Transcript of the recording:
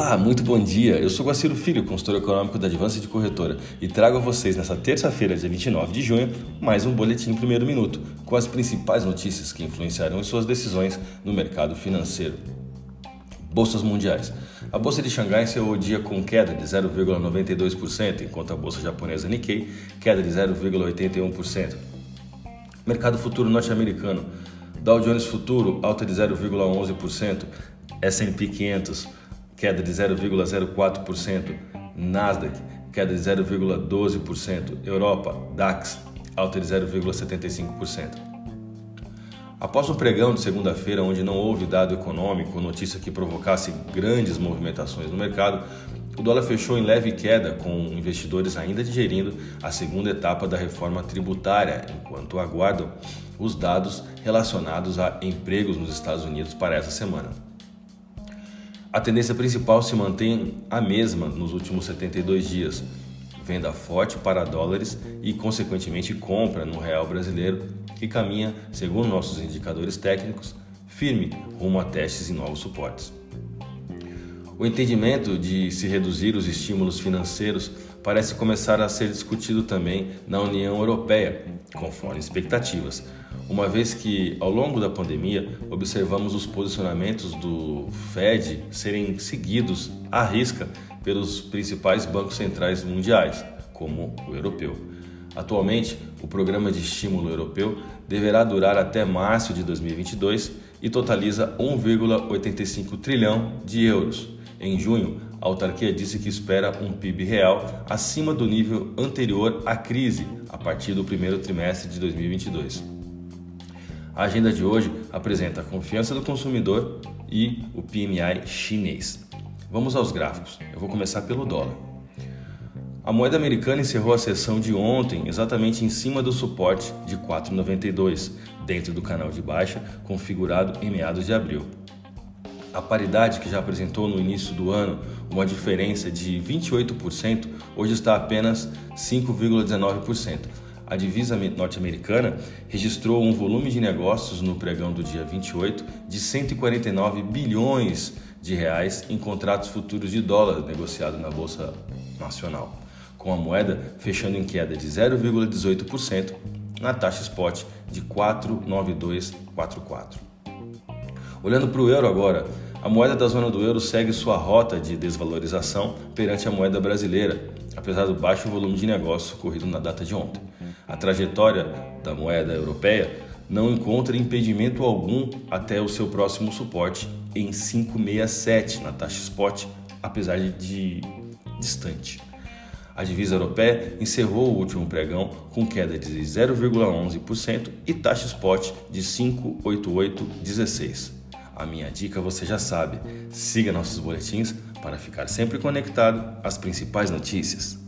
Olá, muito bom dia. Eu sou Guaciro Filho, consultor econômico da Advance de Corretora, e trago a vocês nesta terça-feira, dia 29 de junho, mais um boletim primeiro minuto, com as principais notícias que influenciarão suas decisões no mercado financeiro. Bolsas mundiais. A bolsa de Xangai encerrou o dia com queda de 0,92%, enquanto a bolsa japonesa Nikkei queda de 0,81%. Mercado futuro norte-americano. Dow Jones Futuro alta de 0,11%, S&P 500 queda de 0,04%, Nasdaq, queda de 0,12%, Europa, DAX, alta de 0,75%. Após um pregão de segunda-feira, onde não houve dado econômico, notícia que provocasse grandes movimentações no mercado, o dólar fechou em leve queda, com investidores ainda digerindo a segunda etapa da reforma tributária, enquanto aguardam os dados relacionados a empregos nos Estados Unidos para essa semana. A tendência principal se mantém a mesma nos últimos 72 dias. Venda forte para dólares e, consequentemente, compra no real brasileiro, que caminha, segundo nossos indicadores técnicos, firme rumo a testes e novos suportes. O entendimento de se reduzir os estímulos financeiros parece começar a ser discutido também na União Europeia, conforme expectativas, uma vez que, ao longo da pandemia, observamos os posicionamentos do Fed serem seguidos à risca pelos principais bancos centrais mundiais, como o europeu. Atualmente, o programa de estímulo europeu deverá durar até março de 2022 e totaliza 1,85 trilhão de euros em junho, a autarquia disse que espera um PIB real acima do nível anterior à crise, a partir do primeiro trimestre de 2022. A agenda de hoje apresenta a confiança do consumidor e o PMI chinês. Vamos aos gráficos. Eu vou começar pelo dólar. A moeda americana encerrou a sessão de ontem exatamente em cima do suporte de 4,92, dentro do canal de baixa configurado em meados de abril. A paridade que já apresentou no início do ano uma diferença de 28%, hoje está apenas 5,19%. A divisa norte-americana registrou um volume de negócios no pregão do dia 28 de 149 bilhões de reais em contratos futuros de dólar negociado na bolsa nacional, com a moeda fechando em queda de 0,18% na taxa spot de 49244. Olhando para o euro agora, a moeda da zona do euro segue sua rota de desvalorização perante a moeda brasileira, apesar do baixo volume de negócios ocorrido na data de ontem. A trajetória da moeda europeia não encontra impedimento algum até o seu próximo suporte em 567 na taxa spot, apesar de distante. A divisa europeia encerrou o último pregão com queda de 0,11% e taxa spot de 58816. A minha dica você já sabe: siga nossos boletins para ficar sempre conectado às principais notícias.